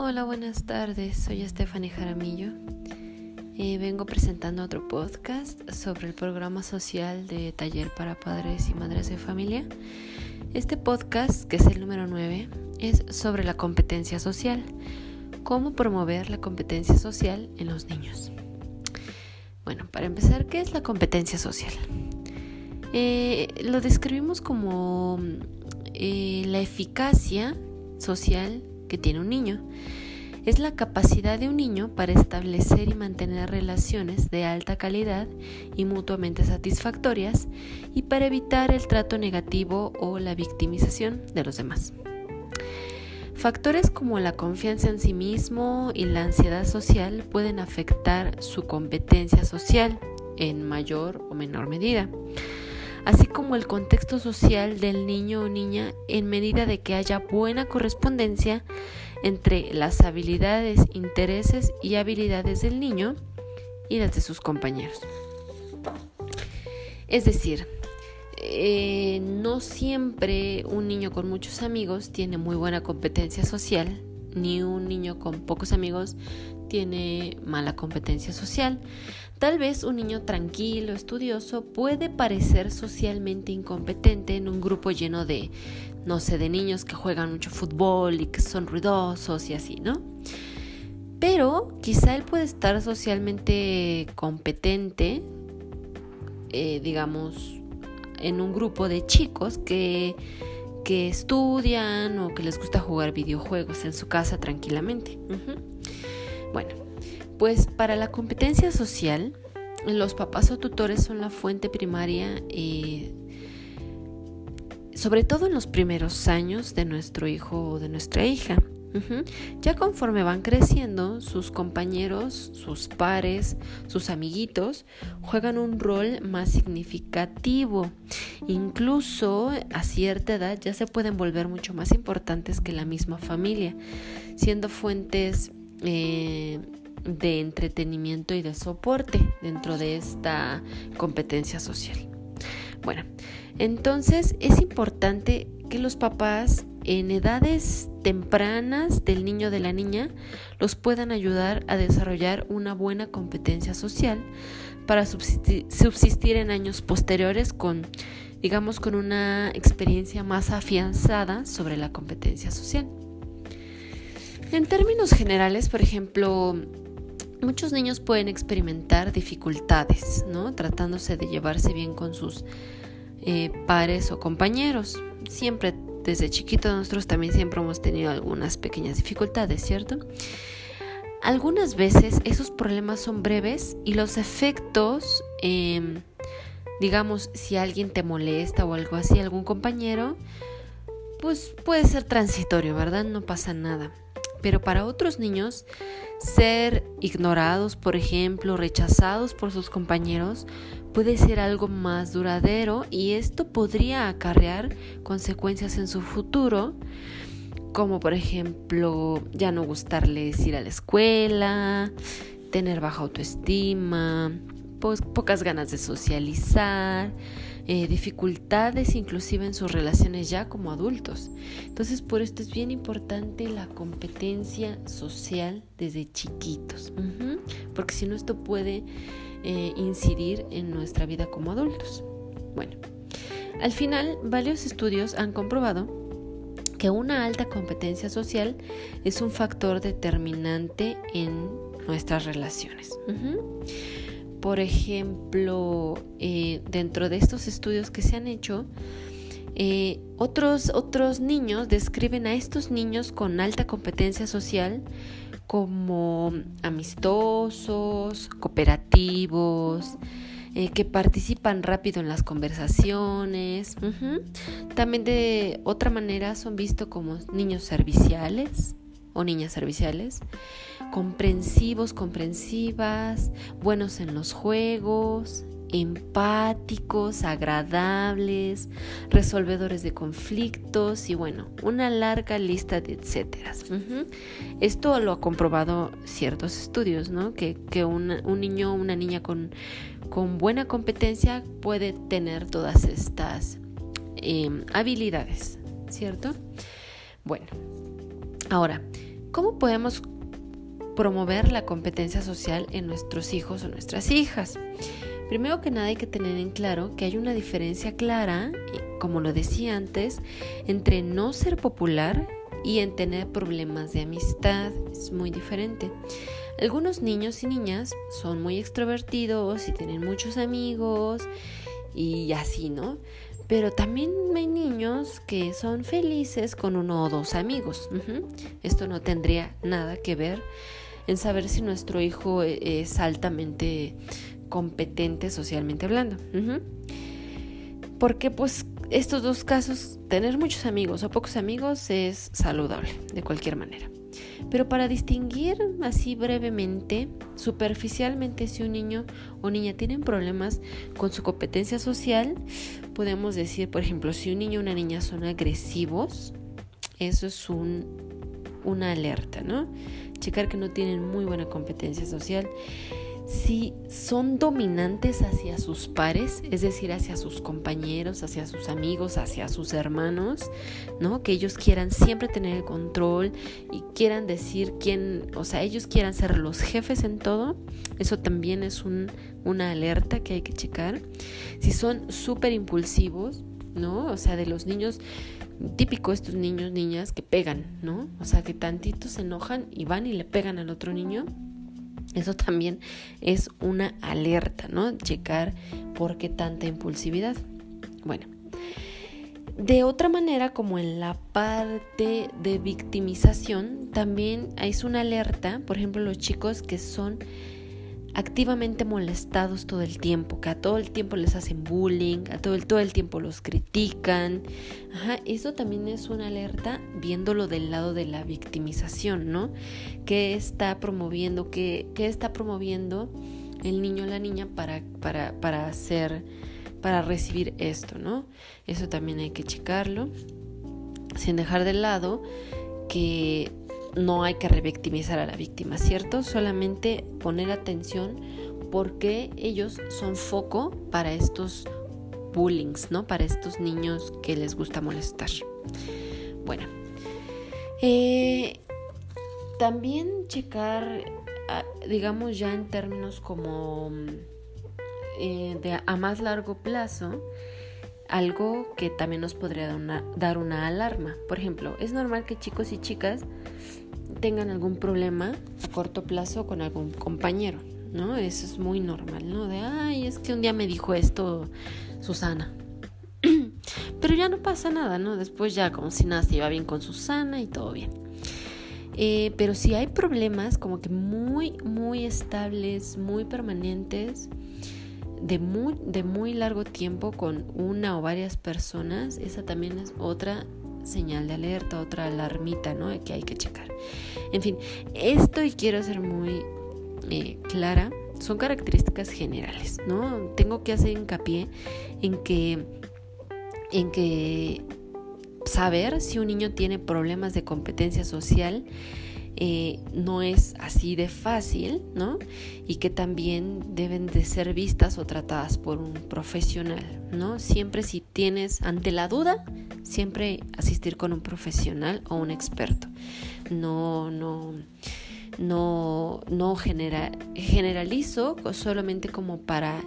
Hola, buenas tardes. Soy Stephanie Jaramillo. Eh, vengo presentando otro podcast sobre el programa social de Taller para Padres y Madres de Familia. Este podcast, que es el número 9, es sobre la competencia social. Cómo promover la competencia social en los niños. Bueno, para empezar, ¿qué es la competencia social? Eh, lo describimos como eh, la eficacia social que tiene un niño. Es la capacidad de un niño para establecer y mantener relaciones de alta calidad y mutuamente satisfactorias y para evitar el trato negativo o la victimización de los demás. Factores como la confianza en sí mismo y la ansiedad social pueden afectar su competencia social en mayor o menor medida así como el contexto social del niño o niña en medida de que haya buena correspondencia entre las habilidades, intereses y habilidades del niño y las de sus compañeros. Es decir, eh, no siempre un niño con muchos amigos tiene muy buena competencia social, ni un niño con pocos amigos tiene mala competencia social. Tal vez un niño tranquilo, estudioso, puede parecer socialmente incompetente en un grupo lleno de, no sé, de niños que juegan mucho fútbol y que son ruidosos y así, ¿no? Pero quizá él puede estar socialmente competente, eh, digamos, en un grupo de chicos que, que estudian o que les gusta jugar videojuegos en su casa tranquilamente. Bueno, pues para la competencia social, los papás o tutores son la fuente primaria, eh, sobre todo en los primeros años de nuestro hijo o de nuestra hija. Ya conforme van creciendo, sus compañeros, sus pares, sus amiguitos juegan un rol más significativo. Incluso a cierta edad ya se pueden volver mucho más importantes que la misma familia, siendo fuentes eh, de entretenimiento y de soporte dentro de esta competencia social. Bueno, entonces es importante que los papás en edades tempranas del niño o de la niña los puedan ayudar a desarrollar una buena competencia social para subsistir en años posteriores con, digamos, con una experiencia más afianzada sobre la competencia social. En términos generales, por ejemplo, muchos niños pueden experimentar dificultades, ¿no? Tratándose de llevarse bien con sus eh, pares o compañeros. Siempre, desde chiquitos nosotros también siempre hemos tenido algunas pequeñas dificultades, ¿cierto? Algunas veces esos problemas son breves y los efectos, em, digamos, si alguien te molesta o algo así, algún compañero, pues puede ser transitorio, ¿verdad? No pasa nada. Pero para otros niños, ser ignorados, por ejemplo, rechazados por sus compañeros, puede ser algo más duradero y esto podría acarrear consecuencias en su futuro, como por ejemplo ya no gustarles ir a la escuela, tener baja autoestima, pocas ganas de socializar, eh, dificultades inclusive en sus relaciones ya como adultos. Entonces por esto es bien importante la competencia social desde chiquitos, porque si no esto puede eh, incidir en nuestra vida como adultos. Bueno, al final varios estudios han comprobado que una alta competencia social es un factor determinante en nuestras relaciones. Por ejemplo, eh, dentro de estos estudios que se han hecho, eh, otros, otros niños describen a estos niños con alta competencia social como amistosos, cooperativos, eh, que participan rápido en las conversaciones. También de otra manera son vistos como niños serviciales, o niñas serviciales, comprensivos, comprensivas, buenos en los juegos, empáticos, agradables, resolvedores de conflictos y bueno, una larga lista de etcéteras. Esto lo ha comprobado ciertos estudios, ¿no? Que, un niño o una niña con, con, buena competencia puede tener todas estas em, habilidades, ¿cierto? Bueno, Ahora, ¿Cómo podemos promover la competencia social en nuestros hijos o nuestras hijas? Primero que nada hay que tener en claro que hay una diferencia clara, como lo decía antes, entre no ser popular y en tener problemas de amistad. Es muy diferente. Algunos niños y niñas son muy extrovertidos y tienen muchos amigos y así, ¿no? Pero también hay niños que son felices con uno o dos amigos. Esto no tendría nada que ver en saber si nuestro hijo e-, es altamente competente socialmente hablando. Porque pues estos dos casos, tener muchos amigos o pocos amigos es saludable de cualquier manera. Pero para distinguir así brevemente, superficialmente, si un niño o niña tienen problemas con su competencia social, podemos decir, por ejemplo, si un niño o una niña son agresivos, eso es un, una alerta, ¿no? Checar que no tienen muy buena competencia social si son dominantes hacia sus pares, es decir, hacia sus compañeros, hacia sus amigos, hacia sus hermanos, ¿no? Que ellos quieran siempre tener el control y quieran decir quién, o sea, ellos quieran ser los jefes en todo, eso también es una alerta que hay que checar. Si son súper impulsivos, ¿no? O sea, de los niños típico estos niños, niñas que pegan, ¿no? O sea, que tantito se enojan y van y le pegan al otro niño eso también es una alerta, ¿no? Checar por qué tanta impulsividad. Bueno, de otra manera, como en la parte de victimización, también es una alerta, por ejemplo, los chicos que son activamente molestados todo el tiempo, que a todo el tiempo les hacen bullying, a todo el, todo el tiempo los critican. Ajá, eso también es una alerta viéndolo del lado de la victimización, ¿no? ¿Qué está promoviendo, qué, está promoviendo el niño o la niña para, para, para hacer, para recibir esto, ¿no? Eso también hay que checarlo, sin dejar de lado que no hay que revictimizar a la víctima, ¿cierto? Solamente poner atención porque ellos son foco para estos bullings, ¿no? Para estos niños que les gusta molestar. Bueno, eh, también checar, ah, digamos ya en términos como eh, de a más largo plazo, algo que también nos podría dar una, alarma. Por ejemplo, es normal que chicos y chicas tengan algún problema a corto plazo con algún compañero, ¿no? Eso es muy normal, ¿no? De, ay, es que un día me dijo esto Susana. Pero ya no pasa nada, ¿no? Después ya como si nada se iba bien con Susana y todo bien. Eh, pero si hay problemas como que muy, muy estables, muy permanentes, de muy, de muy largo tiempo con una o varias personas, esa también es otra señal de alerta, otra alarmita, ¿no? Que hay que checar. En fin, esto y quiero ser muy eh, clara, son características generales, ¿no? Tengo que hacer hincapié en que, en que saber si un niño tiene problemas de competencia social eh, no es así de fácil, ¿no? Y que también deben de ser vistas o tratadas por un profesional, ¿no? Siempre si tienes ante la duda, siempre asistir con un profesional o un experto. No, no, no, no generalizo solamente como para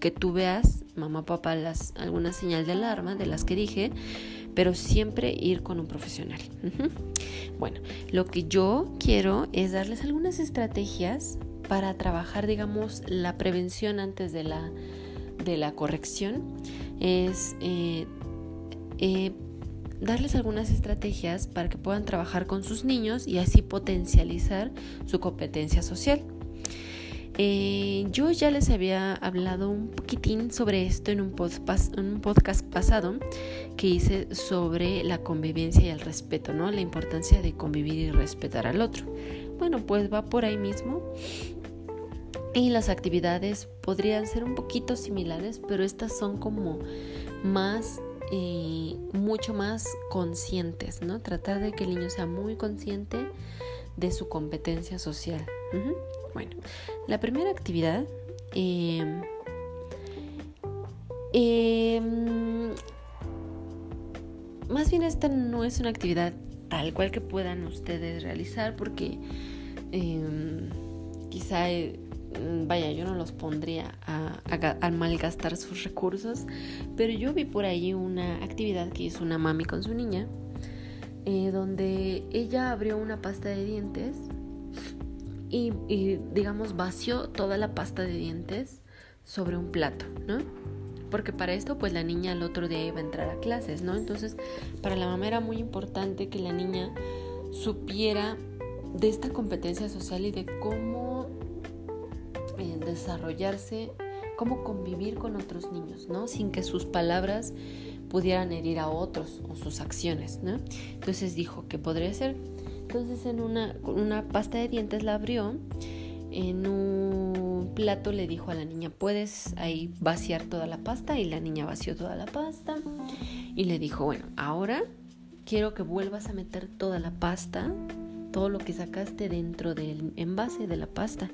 que tú veas, mamá, papá, las, alguna señal de alarma de las que dije, pero siempre ir con un profesional. Bueno, lo que yo quiero es darles algunas estrategias para trabajar, digamos, la prevención antes de la, de la corrección. Es eh, eh, darles algunas estrategias para que puedan trabajar con sus niños y así potencializar su competencia social. Eh, yo ya les había hablado un poquitín sobre esto en un, podcast, un podcast pasado que hice sobre la convivencia y el respeto, ¿no? La importancia de convivir y respetar al otro. Bueno, pues va por ahí mismo. Y las actividades podrían ser un poquito similares, pero estas son como más, eh, mucho más conscientes, ¿no? Tratar de que el niño sea muy consciente de su competencia social. Bueno, la primera actividad... Em, más bien esta no es una actividad tal cual que puedan ustedes realizar porque em, quizá, eh, vaya, yo no los pondría a, a, malgastar sus recursos, pero yo vi por ahí una actividad que hizo una mami con su niña, eh, donde ella abrió una pasta de dientes y, digamos, vació toda la pasta de dientes sobre un plato, ¿no? porque para esto pues la niña el otro día iba a entrar a clases, ¿no? Entonces para la mamá era muy importante que la niña supiera de esta competencia social y de cómo eh, desarrollarse, cómo convivir con otros niños, ¿no? Sin que sus palabras pudieran herir a otros o sus acciones, ¿no? Entonces dijo que podría ser. Entonces en una, una pasta de dientes la abrió en un plato le dijo a la niña, puedes ahí vaciar toda la pasta y la niña vació toda la pasta y le dijo, bueno, ahora quiero que vuelvas a meter toda la pasta, todo lo que sacaste dentro del envase de la pasta.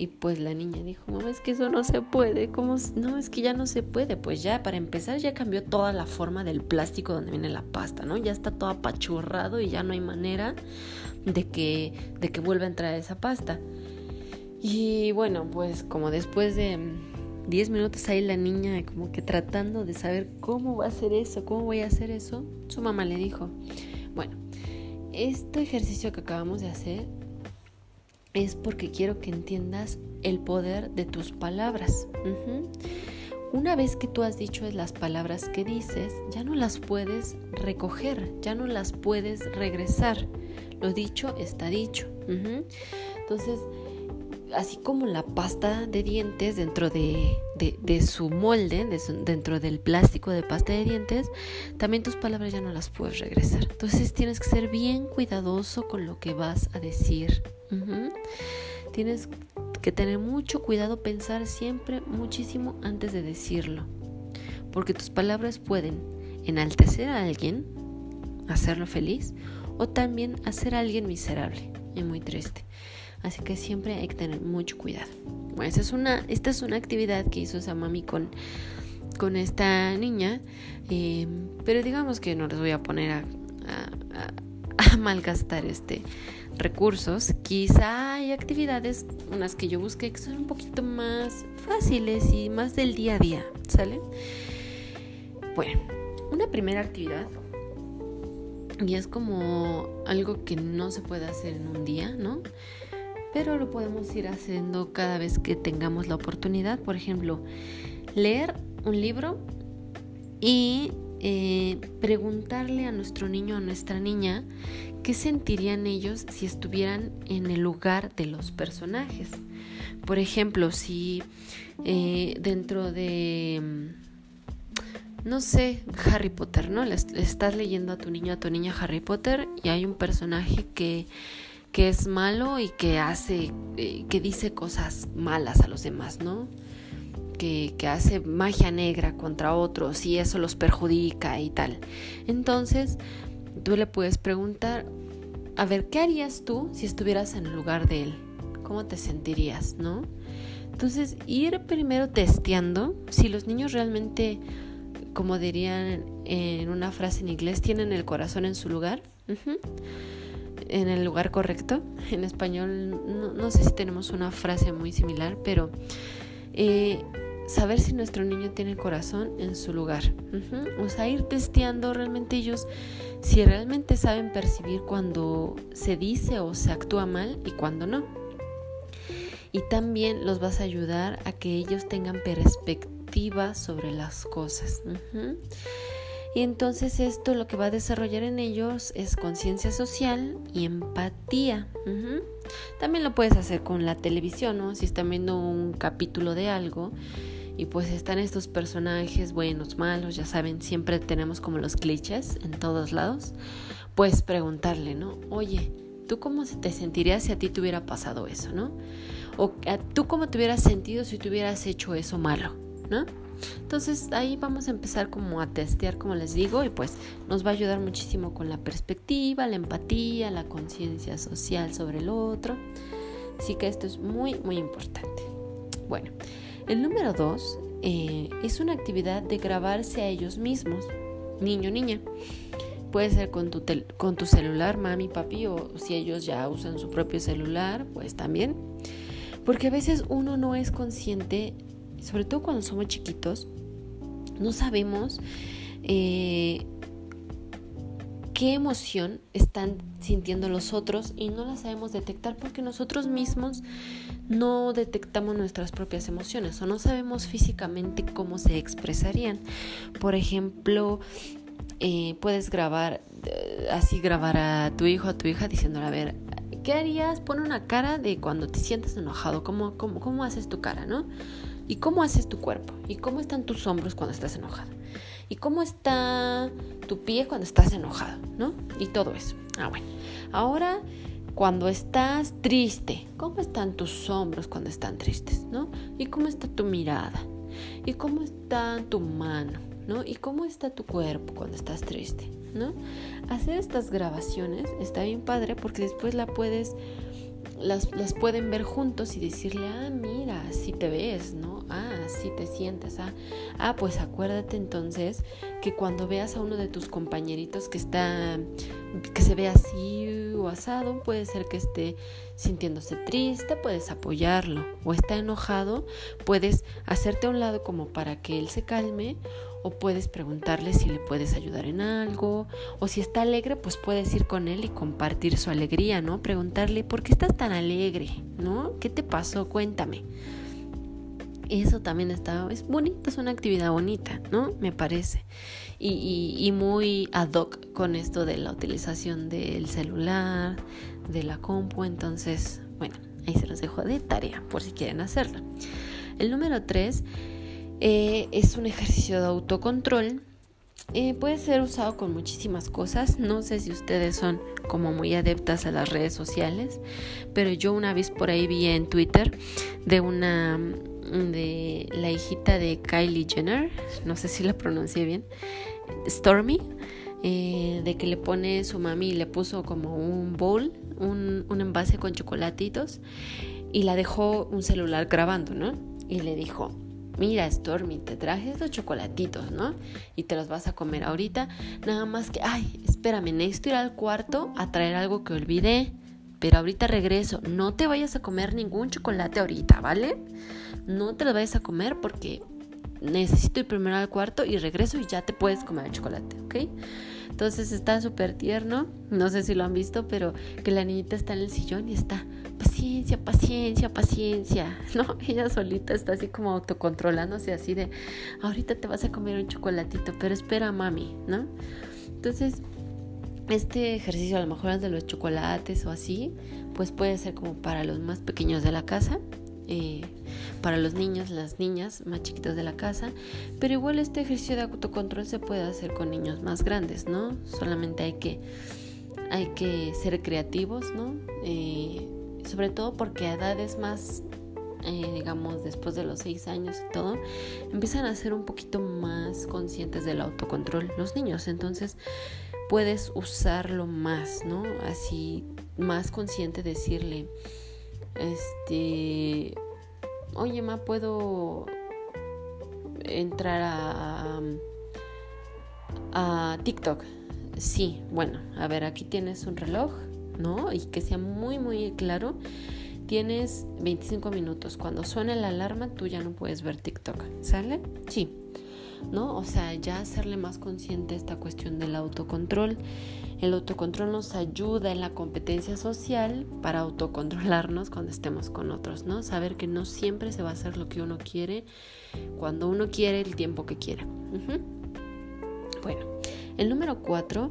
Y pues la niña dijo, mamá, es que eso no se puede. ¿Cómo? No, es que ya no se puede. Pues ya, para empezar, ya cambió toda la forma del plástico donde viene la pasta, ¿no? Ya está todo apachurrado y ya no hay manera de que, de que vuelva a entrar esa pasta. Y bueno, pues como después de 10 minutos ahí la niña como que tratando de saber cómo va a hacer eso, cómo voy a hacer eso, su mamá le dijo, bueno, este ejercicio que acabamos de hacer es porque quiero que entiendas el poder de tus palabras. Una vez que tú has dicho las palabras que dices, ya no las puedes recoger, ya no las puedes regresar. Lo dicho está dicho. Entonces, así como la pasta de dientes dentro de, su molde, dentro del plástico de pasta de dientes, también tus palabras ya no las puedes regresar. Entonces tienes que ser bien cuidadoso con lo que vas a decir. Tienes que tener mucho cuidado, pensar siempre muchísimo antes de decirlo. Porque tus palabras pueden enaltecer a alguien, hacerlo feliz, o también hacer a alguien miserable y muy triste. Así que siempre hay que tener mucho cuidado. Bueno, esa es una, esta es una actividad que hizo esa mami con, con esta niña. Eh, pero digamos que no les voy a poner a, a, malgastar este recursos. Quizá hay actividades, unas que yo busqué, que son un poquito más fáciles y más del día a día, ¿sale? Bueno, una primera actividad y es como algo que no se puede hacer en un día, ¿no? Pero lo podemos ir haciendo cada vez que tengamos la oportunidad. Por ejemplo, leer un libro y eh, preguntarle a nuestro niño o a nuestra niña qué sentirían ellos si estuvieran en el lugar de los personajes. Por ejemplo, si eh, dentro de, mm, no sé, Harry Potter, ¿no? le estás leyendo a tu niño, a tu niña Harry Potter y hay un personaje que que es malo y que hace, eh, que dice cosas malas a los demás, ¿no? Que, que, hace magia negra contra otros y eso los perjudica y tal. Entonces, tú le puedes preguntar, a ver, ¿qué harías tú si estuvieras en el lugar de él? ¿Cómo te sentirías, no? Entonces, ir primero testeando si los niños realmente, como dirían en una frase en inglés, tienen el corazón en su lugar en el lugar correcto. En español no, sé si tenemos una frase muy similar, pero eh, saber si nuestro niño tiene el corazón en su lugar. O sea, ir testeando realmente ellos si realmente saben percibir cuando se dice o se actúa mal y cuando no. Y también los vas a ayudar a que ellos tengan perspectiva sobre las cosas. Y entonces esto lo que va a desarrollar en ellos es conciencia social y empatía. También lo puedes hacer con la televisión, ¿no? Si están viendo un capítulo de algo y pues están estos personajes buenos, malos, ya saben, siempre tenemos como los clichés en todos lados, pues preguntarle, ¿no? Oye, ¿tú cómo te sentirías si a ti te hubiera pasado eso, ¿no? O tú cómo te hubieras sentido si te hubieras hecho eso malo, ¿no? Entonces ahí vamos a empezar como a testear, como les digo, y pues nos va a ayudar muchísimo con la perspectiva, la empatía, la conciencia social sobre el otro. Así que esto es muy, muy importante. Bueno, el número dos eh, es una actividad de grabarse a ellos mismos, niño, niña. Puede ser con tu, con tu celular, mami, papi, o si ellos ya usan su propio celular, pues también. Porque a veces uno no es consciente, sobre todo cuando somos chiquitos, no sabemos eh, qué emoción están sintiendo los otros y no la sabemos detectar porque nosotros mismos no detectamos nuestras propias emociones o no sabemos físicamente cómo se expresarían. Por ejemplo, eh, puedes grabar, eh, así grabar a tu hijo, a tu hija diciéndole, a ver, ¿qué harías? Pon una cara de cuando te sientes enojado, ¿cómo, cómo, cómo haces tu cara, no? ¿Y cómo haces tu cuerpo? ¿Y cómo están tus hombros cuando estás enojado? ¿Y cómo está tu pie cuando estás enojado? ¿No? Y todo eso. Ah, bueno. Ahora, cuando estás triste, ¿cómo están tus hombros cuando están tristes? ¿No? ¿Y cómo está tu mirada? ¿Y cómo está tu mano? ¿no? ¿Y cómo está tu cuerpo cuando estás triste? ¿no? Hacer estas grabaciones está bien padre porque después la puedes, las, las pueden ver juntos y decirle, ah, mira, así te ves, ¿no? Ah, así te sientes, ah, ah, pues acuérdate entonces que cuando veas a uno de tus compañeritos que está, que se ve así o asado, puede ser que esté sintiéndose triste, puedes apoyarlo, o está enojado, puedes hacerte a un lado como para que él se calme, o puedes preguntarle si le puedes ayudar en algo, o si está alegre, pues puedes ir con él y compartir su alegría, ¿no? Preguntarle, ¿por qué estás tan alegre? ¿No? ¿Qué te pasó? Cuéntame. Eso también está, es bonito, es una actividad bonita, ¿no? Me parece. Y, muy ad hoc con esto de la utilización del celular, de la compu, entonces, bueno, ahí se los dejo de tarea por si quieren hacerlo. El número tres eh, es un ejercicio de autocontrol. Eh, puede ser usado con muchísimas cosas. No sé si ustedes son como muy adeptas a las redes sociales, pero yo una vez por ahí vi en Twitter de una de la hijita de Kylie Jenner, no sé si la pronuncié bien, Stormy, eh, de que le pone su mami le puso como un bowl, un, un envase con chocolatitos y la dejó un celular grabando, ¿no? Y le dijo, mira Stormy, te traje estos chocolatitos, ¿no? Y te los vas a comer ahorita. Nada más que, ay, espérame, necesito ir al cuarto a traer algo que olvidé. Pero ahorita regreso. No te vayas a comer ningún chocolate ahorita, ¿vale? No te lo vayas a comer porque necesito ir primero al cuarto y regreso y ya te puedes comer el chocolate, ¿ok? Entonces está súper tierno, no sé si lo han visto, pero que la niñita está en el sillón y está paciencia, paciencia, paciencia, ¿no? Ella solita está así como autocontrolándose así de, ahorita te vas a comer un chocolatito, pero espera mami, ¿no? Entonces, este ejercicio a lo mejor es de los chocolates o así, pues puede ser como para los más pequeños de la casa, eh, para los niños, las niñas más chiquitas de la casa, pero igual este ejercicio de autocontrol se puede hacer con niños más grandes, ¿no? Solamente hay que, hay que ser creativos, ¿no? Eh, sobre todo porque a edades más, eh, digamos, después de los seis años y todo, empiezan a ser un poquito más conscientes del autocontrol los niños. Entonces puedes usarlo más, ¿no? Así, más consciente decirle, este, oye, ma, puedo entrar a, a TikTok. Sí, bueno, a ver, aquí tienes un reloj ¿no? Y que sea muy, muy claro. Tienes 25 minutos. Cuando suene la alarma, tú ya no puedes ver TikTok. ¿Sale? Sí. ¿No? O sea, ya hacerle más consciente esta cuestión del autocontrol. El autocontrol nos ayuda en la competencia social para autocontrolarnos cuando estemos con otros, ¿no? Saber que no siempre se va a hacer lo que uno quiere, cuando uno quiere, el tiempo que quiera. Bueno, el número cuatro,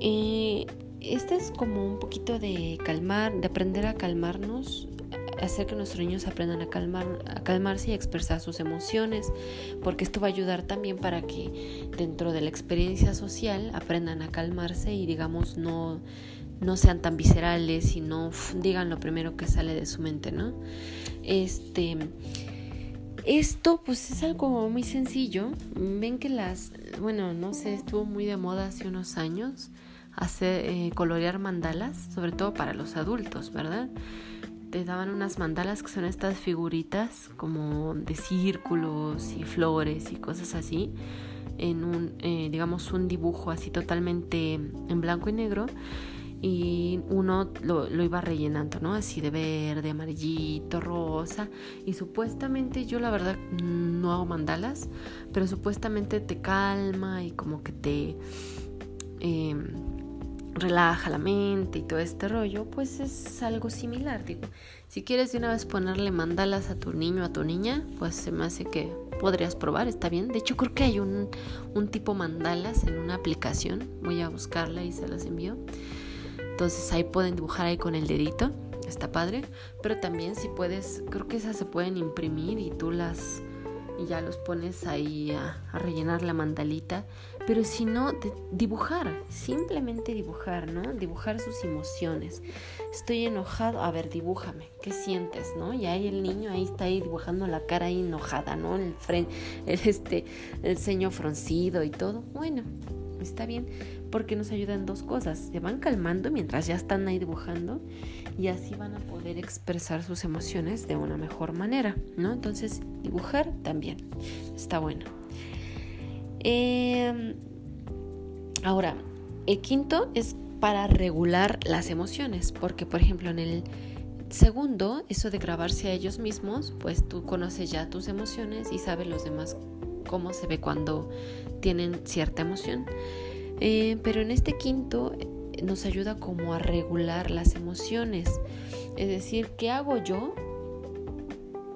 este es como un poquito de calmar, de aprender a calmarnos, hacer que nuestros niños aprendan a, calmar, a calmarse y a expresar sus emociones, porque esto va a ayudar también para que dentro de la experiencia social aprendan a calmarse y digamos no, no sean tan viscerales y no digan lo primero que sale de su mente, ¿no? Este, esto pues es algo muy sencillo. Ven que las, bueno, no sé, estuvo muy de moda hace unos años hacer, eh, colorear mandalas, sobre todo para los adultos, ¿verdad? Te daban unas mandalas que son estas figuritas como de círculos y flores y cosas así. en un, eh, digamos, un dibujo así totalmente en blanco y negro y uno lo, lo, iba rellenando, ¿no? Así de verde, amarillito, rosa. Y supuestamente yo la verdad no hago mandalas, pero supuestamente te calma y como que te eh, relaja la mente y todo este rollo, pues es algo similar, digo. Si quieres de una vez ponerle mandalas a tu niño a tu niña, pues se me hace que podrías probar, está bien. De hecho, creo que hay un, un tipo mandalas en una aplicación. Voy a buscarla y se las envío. Entonces ahí pueden dibujar ahí con el dedito, está padre. Pero también si puedes, creo que esas se pueden imprimir y tú las y ya los pones ahí a, rellenar la mandalita. Pero si no, dibujar, simplemente dibujar, ¿no? Dibujar sus emociones. Estoy enojado, a ver, dibújame, ¿qué sientes, no? Y ahí el niño ahí está ahí dibujando la cara ahí enojada, ¿no? El, el, este, el ceño fruncido y todo. Bueno, está bien porque nos ayudan dos cosas. Se van calmando mientras ya están ahí dibujando y así van a poder expresar sus emociones de una mejor manera, ¿no? Entonces, dibujar también está bueno. Em, ahora, el quinto es para regular las emociones, porque por ejemplo en el segundo, eso de grabarse a ellos mismos, pues tú conoces ya tus emociones y sabes los demás cómo se ve cuando tienen cierta emoción. Eh, pero en este quinto eh, nos ayuda como a regular las emociones. Es decir, ¿qué hago yo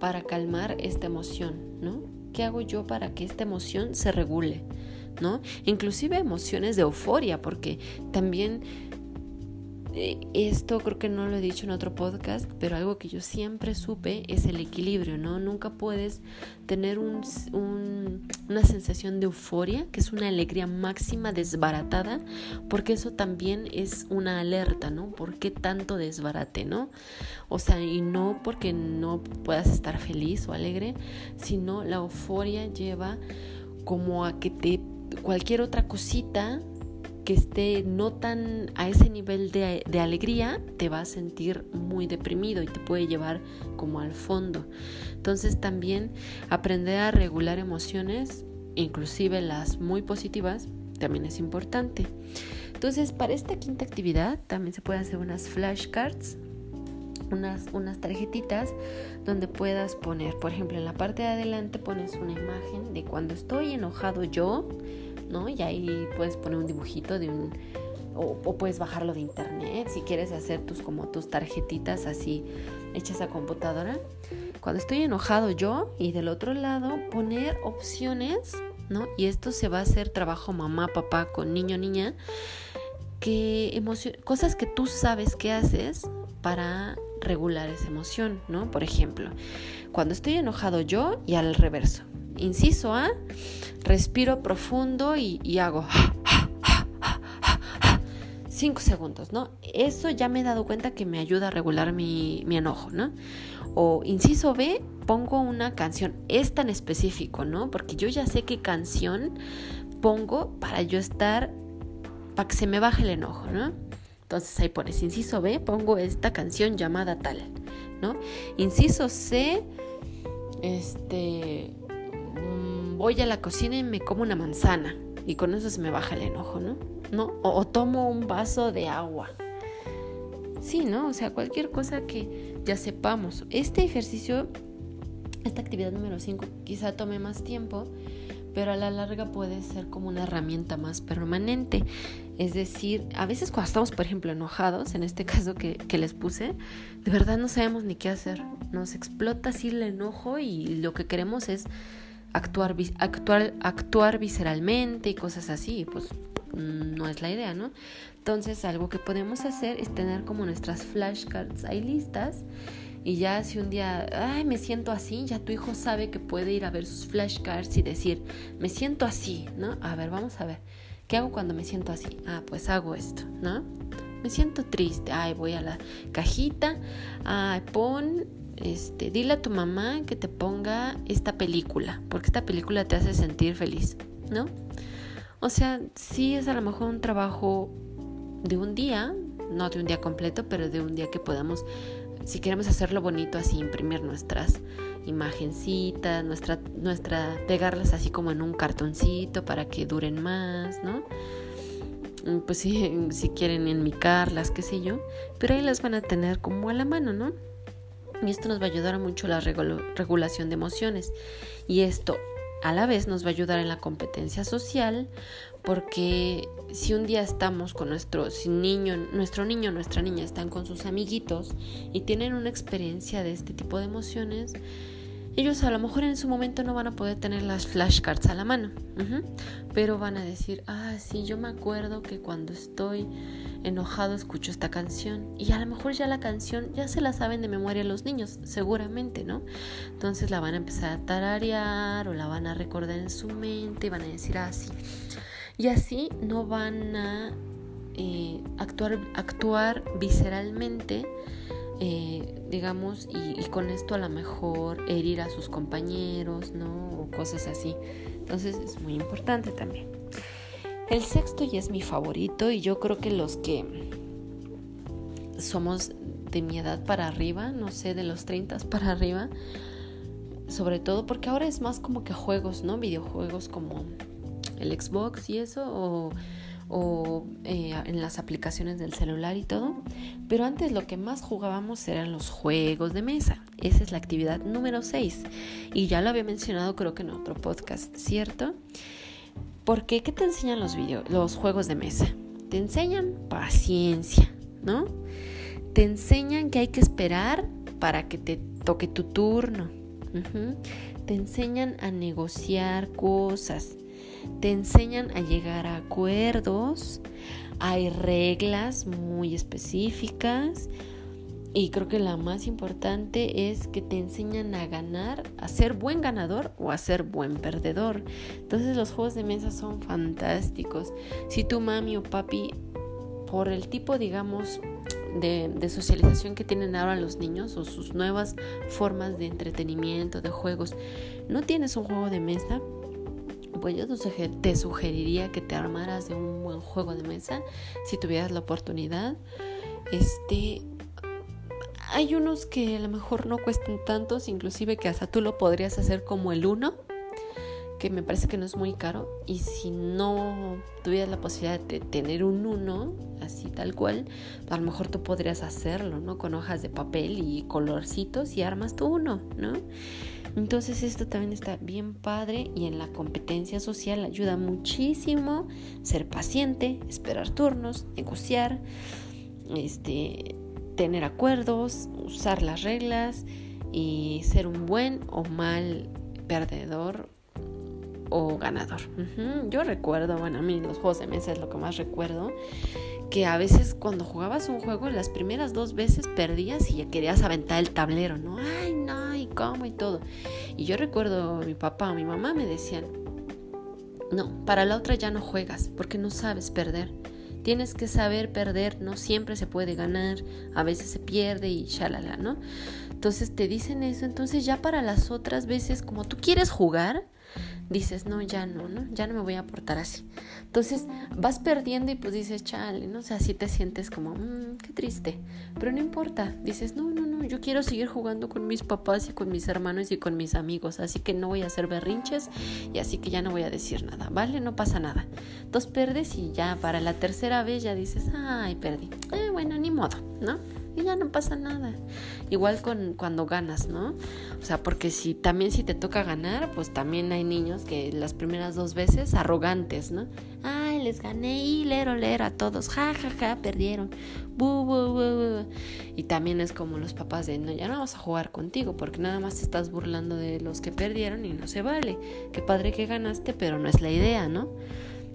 para calmar esta emoción? ¿No? ¿Qué hago yo para que esta emoción se regule? ¿No? Inclusive emociones de euforia, porque también esto creo que no lo he dicho en otro podcast, pero algo que yo siempre supe es el equilibrio, ¿no? Nunca puedes tener un, una sensación de euforia, que es una alegría máxima desbaratada, porque eso también es una alerta, ¿no? ¿Por qué tanto desbarate, ¿no? O sea, y no porque no puedas estar feliz o alegre, sino la euforia lleva como a que te cualquier otra cosita que esté no tan a ese nivel de, alegría, te va a sentir muy deprimido y te puede llevar como al fondo. Entonces también aprender a regular emociones, inclusive las muy positivas, también es importante. Entonces para esta quinta actividad también se puede hacer unas flashcards unas, unas tarjetitas donde puedas poner, por ejemplo, en la parte de adelante pones una imagen de cuando estoy enojado yo, ¿no? Y ahí puedes poner un dibujito de un... O, puedes bajarlo de internet si quieres hacer tus como tus tarjetitas así hechas a computadora. Cuando estoy enojado yo y del otro lado poner opciones, ¿no? Y esto se va a hacer trabajo mamá, papá con niño, niña, que cosas que tú sabes que haces para regular esa emoción, ¿no? Por ejemplo, cuando estoy enojado yo y al reverso. Inciso A, respiro profundo y, hago cinco segundos, ¿no? Eso ya me he dado cuenta que me ayuda a regular mi, mi, enojo, ¿no? O inciso B, pongo una canción, es tan específico, ¿no? Porque yo ya sé qué canción pongo para yo estar, para que se me baje el enojo, ¿no? Entonces ahí pones inciso B, pongo esta canción llamada tal, ¿no? Inciso C, este, voy a la cocina y me como una manzana y con eso se me baja el enojo, ¿no? ¿No? O, tomo un vaso de agua. Sí, ¿no? O sea, cualquier cosa que ya sepamos. Este ejercicio, esta actividad número 5, quizá tome más tiempo, pero a la larga puede ser como una herramienta más permanente. Es decir, a veces cuando estamos, por ejemplo, enojados, en este caso que, que, les puse, de verdad no sabemos ni qué hacer. Nos explota así el enojo y lo que queremos es actuar, actuar, actuar visceralmente y cosas así, pues mm, no es la idea, ¿no? Entonces algo que podemos hacer es tener como nuestras flashcards ahí listas y ya si un día, ay, me siento así, ya tu hijo sabe que puede ir a ver sus flashcards y decir, me siento así, ¿no? A ver, vamos a ver, ¿qué hago cuando me siento así? Ah, pues hago esto, ¿no? Me siento triste, ay, voy a la cajita, ay, pon este, dile a tu mamá que te ponga esta película, porque esta película te hace sentir feliz, ¿no? O sea, sí es a lo mejor un trabajo de un día, no de un día completo, pero de un día que podamos, si queremos hacerlo bonito, así imprimir nuestras imagencitas, nuestra, nuestra, pegarlas así como en un cartoncito para que duren más, ¿no? Mm, pues si, si quieren enmicarlas, qué sé yo, pero ahí las van a tener como a la mano, ¿no? Y esto nos va a ayudar mucho la regulación de emociones. Y esto a la vez nos va a ayudar en la competencia social porque si un día estamos con nuestro niño, nuestro niño, nuestra niña están con sus amiguitos y tienen una experiencia de este tipo de emociones, ellos a lo mejor en su momento no van a poder tener las flashcards a la mano, pero van a decir, ah, sí, yo me acuerdo que cuando estoy enojado escucho esta canción y a lo mejor ya la canción ya se la saben de memoria los niños, seguramente, ¿no? Entonces la van a empezar a tararear o la van a recordar en su mente y van a decir así. y así no van a eh, actuar, actuar visceralmente eh, digamos, y, con esto a lo mejor herir a sus compañeros, ¿no? O cosas así. Entonces es muy importante también. El sexto ya es mi favorito y yo creo que los que somos de mi edad para arriba, no sé, de los 30 para arriba, sobre todo porque ahora es más como que juegos, ¿no? Videojuegos como el Xbox y eso, o o eh, en las aplicaciones del celular y todo. Pero antes lo que más jugábamos eran los juegos de mesa. Esa es la actividad número 6. Y ya lo había mencionado creo que en otro podcast, ¿cierto? Porque ¿qué te enseñan los, los juegos de mesa? Te enseñan paciencia, ¿no? Te enseñan que hay que esperar para que te toque tu turno. Te enseñan a negociar cosas te enseñan a llegar a acuerdos, hay reglas muy específicas y creo que la más importante es que te enseñan a ganar, a ser buen ganador o a ser buen perdedor. Entonces los juegos de mesa son fantásticos. Si tu mami o papi, por el tipo, digamos, de, de, socialización que tienen ahora los niños o sus nuevas formas de entretenimiento, de juegos, no tienes un juego de mesa, pues yo te sugeriría que te armaras de un buen juego de mesa si tuvieras la oportunidad. Este, hay unos que a lo mejor no cuestan tantos, inclusive que hasta tú lo podrías hacer como el uno, que me parece que no es muy caro. Y si no tuvieras la posibilidad de tener un uno, así tal cual, a lo mejor tú podrías hacerlo, ¿no? Con hojas de papel y colorcitos y armas tu uno, ¿no? Entonces esto también está bien padre y en la competencia social ayuda muchísimo ser paciente, esperar turnos, negociar, este, tener acuerdos, usar las reglas y ser un buen o mal perdedor o ganador. Yo recuerdo, bueno, a mí los juegos de mesa es lo que más recuerdo, que a veces cuando jugabas un juego, las primeras dos veces perdías y ya querías aventar el tablero, ¿no? Ay, no, cómo y todo. Y yo recuerdo mi papá o mi mamá me decían, no, para la otra ya no juegas porque no sabes perder. Tienes que saber perder, no siempre se puede ganar, a veces se pierde y shalala, ¿no? Entonces te dicen eso, entonces ya para las otras veces, como tú quieres jugar, dices, no, ya no, ¿no? Ya no me voy a portar así. Entonces vas perdiendo y pues dices, chale, ¿no? O sea, así te sientes como, mmm, qué triste. Pero no importa, dices, no, no, no, yo quiero seguir jugando con mis papás y con mis hermanos y con mis amigos, así que no voy a hacer berrinches y así que ya no voy a decir nada, ¿vale? No pasa nada. Entonces perdes y ya para la tercera vez ya dices, ay, perdí. Eh, bueno, ni modo, ¿no? Y ya no pasa nada. Igual con cuando ganas, ¿no? O sea, porque si también si te toca ganar, pues también hay niños que las primeras dos veces arrogantes, ¿no? Ay, les gané y lero lero a todos, ja ja ja, perdieron. Bu, bu, bu, y también es como los papás de, no, ya no vamos a jugar contigo porque nada más te estás burlando de los que perdieron y no se vale. Qué padre que ganaste, pero no es la idea, ¿no?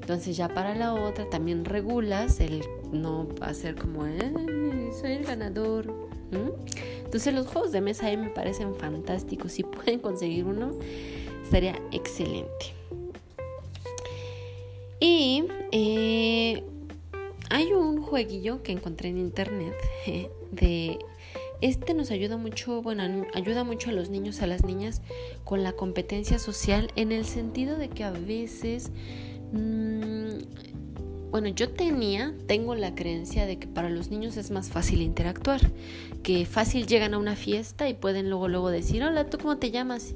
Entonces ya para la otra también regulas el no hacer como, soy el ganador. Entonces los juegos de mesa ahí me parecen fantásticos. Si pueden conseguir uno, estaría excelente. Y eh, hay un jueguillo que encontré en internet de este nos ayuda mucho, bueno, ayuda mucho a los niños, a las niñas con la competencia social en el sentido de que a veces bueno, yo tenía, tengo la creencia de que para los niños es más fácil interactuar, que fácil llegan a una fiesta y pueden luego luego decir, hola, ¿tú cómo te llamas?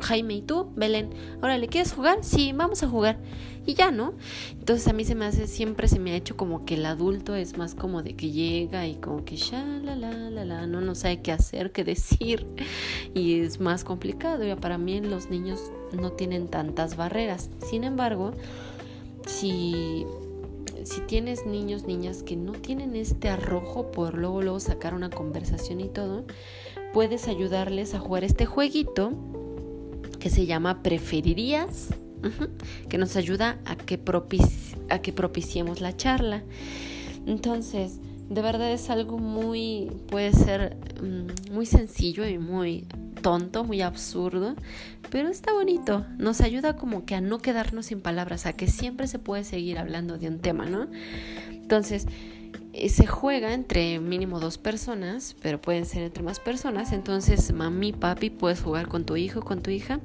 Jaime, ¿y tú? Belén, ahora, ¿le quieres jugar? Sí, vamos a jugar. Y ya, ¿no? Entonces a mí se me hace, siempre se me ha hecho como que el adulto es más como de que llega y como que ya, la, la, la, la, no, no sabe qué hacer, qué decir. Y es más complicado. Ya para mí los niños no tienen tantas barreras. Sin embargo, si, si tienes niños, niñas que no tienen este arrojo por luego, luego sacar una conversación y todo, puedes ayudarles a jugar este jueguito que se llama Preferirías, que nos ayuda a que, a que propiciemos la charla. Entonces, de verdad es algo muy, puede ser mm, muy sencillo y muy tonto, muy absurdo, pero está bonito. Nos ayuda como que a no quedarnos sin palabras, a que siempre se puede seguir hablando de un tema, ¿no? Entonces, eh, se juega entre mínimo dos personas, pero pueden ser entre más personas. Entonces, mami, papi, puedes jugar con tu hijo, con tu hija.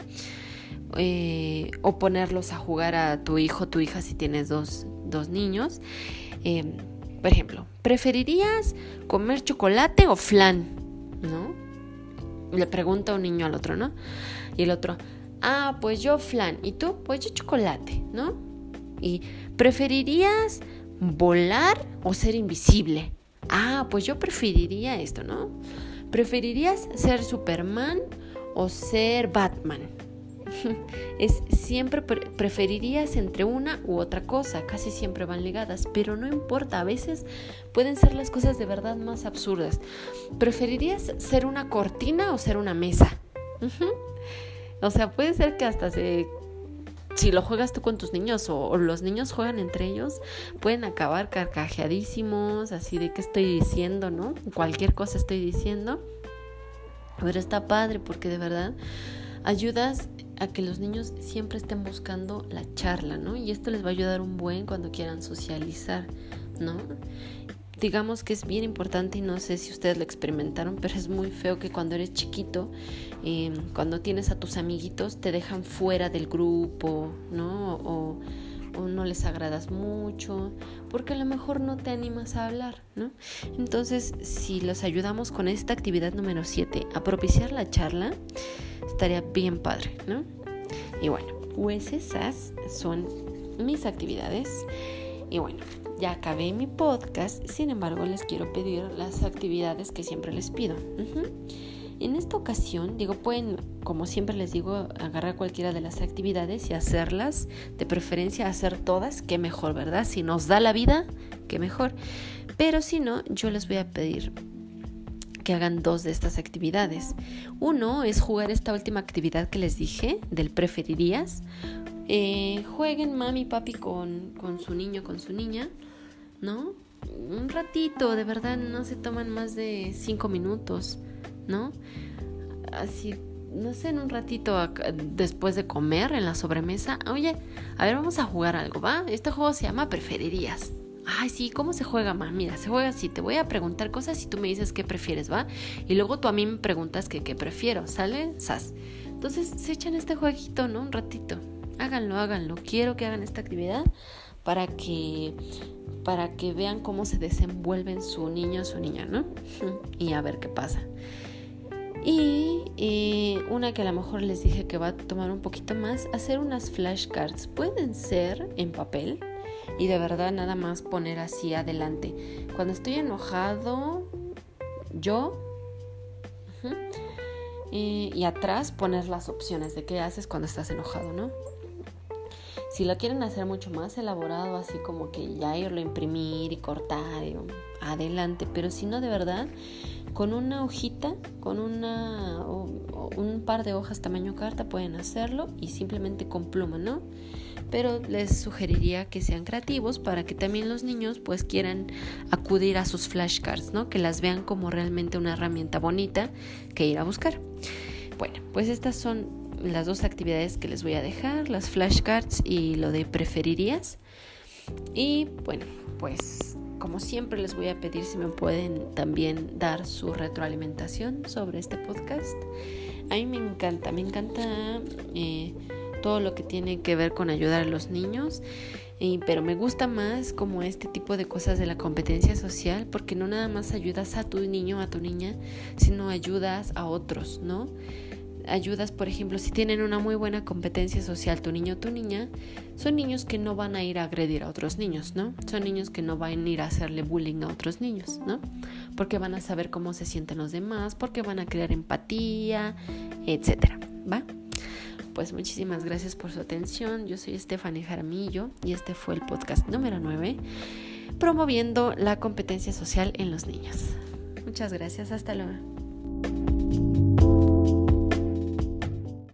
Eh, o ponerlos a jugar a tu hijo, tu hija si tienes dos, dos niños. Eh, por ejemplo, ¿preferirías comer chocolate o flan? ¿No? le pregunta un niño al otro, ¿no? Y el otro, ah, pues yo flan, ¿y tú? Pues yo chocolate, ¿no? Y preferirías volar o ser invisible. Ah, pues yo preferiría esto, ¿no? ¿Preferirías ser Superman o ser Batman? es siempre preferirías entre una u otra cosa, casi siempre van ligadas, pero no importa, a veces pueden ser las cosas de verdad más absurdas. ¿Preferirías ser una cortina o ser una mesa? O sea, puede ser que hasta se si lo juegas tú con tus niños o, los niños juegan entre ellos, pueden acabar carcajeadísimos, así de qué estoy diciendo, ¿no? Cualquier cosa estoy diciendo. Pero está padre porque de verdad ayudas a que los niños siempre estén buscando la charla, ¿no? Y esto les va a ayudar un buen cuando quieran socializar, ¿no? Digamos que es bien importante y no sé si ustedes lo experimentaron, pero es muy feo que cuando eres chiquito, em, cuando tienes a tus amiguitos, te dejan fuera del grupo, ¿no? O, o no les agradas mucho, porque a lo mejor no te animas a hablar, ¿no? Entonces, si los ayudamos con esta actividad número 7, a propiciar la charla, estaría bien padre, ¿no? Y bueno, pues esas son mis actividades. Y bueno, ya acabé mi podcast, sin embargo les quiero pedir las actividades que siempre les pido. En esta ocasión, digo, pueden, como siempre les digo, agarrar cualquiera de las actividades y hacerlas, de preferencia hacer todas, que mejor, ¿verdad? Si nos da la vida, qué mejor. Pero si no, yo les voy a pedir que hagan dos de estas actividades. Uno es jugar esta última actividad que les dije, del preferirías. Eh, jueguen mami y papi con, con su niño, con su niña, ¿no? Un ratito, de verdad, no se toman más de cinco minutos ¿no? Así, no sé, en un ratito después de comer en la sobremesa, oye, a ver, vamos a jugar algo, ¿va? Este juego se llama Preferirías. Ay, sí, ¿cómo se juega, ma? Mira, se juega así. Te voy a preguntar cosas y tú me dices qué prefieres, ¿va? Y luego tú a mí me preguntas que qué prefiero, ¿sale? Sas. Entonces se echan este jueguito, ¿no? Un ratito. Háganlo, háganlo. Quiero que hagan esta actividad para que para que vean cómo se desenvuelven su niño o su niña, ¿no? Y a ver qué pasa. Y una que a lo mejor les dije que va a tomar un poquito más, hacer unas flashcards. Pueden ser en papel y de verdad nada más poner así adelante. Cuando estoy enojado, yo... y, atrás poner las opciones de qué haces cuando estás enojado, ¿no? Si lo quieren hacer mucho más elaborado, así como que ya irlo a imprimir y cortar, adelante. Pero si no, de verdad, con una hojita, con una, un par de hojas tamaño carta pueden hacerlo y simplemente con pluma, ¿no? Pero les sugeriría que sean creativos para que también los niños pues quieran acudir a sus flashcards, ¿no? Que las vean como realmente una herramienta bonita que ir a buscar. Bueno, pues estas son las dos actividades que les voy a dejar, las flashcards y lo de preferirías. Y bueno, pues como siempre les voy a pedir si me pueden también dar su retroalimentación sobre este podcast. A mí me encanta, me encanta eh, todo lo que tiene que ver con ayudar a los niños. pero me gusta más como este tipo de cosas de la competencia social porque no nada más ayudas a tu niño, a tu niña, sino ayudas a otros, ¿no? Ayudas, por ejemplo, si tienen una muy buena competencia social tu niño o tu niña, son niños que no van a ir a agredir a otros niños, ¿no? Son niños que no van a ir a hacerle bullying a otros niños, ¿no? Porque van a saber cómo se sienten los demás, porque van a crear empatía, etcétera, ¿va? pues muchísimas gracias por su atención. Yo soy Stephanie Jaramillo y este fue el podcast número 9, promoviendo la competencia social en los niños. Muchas gracias, hasta luego.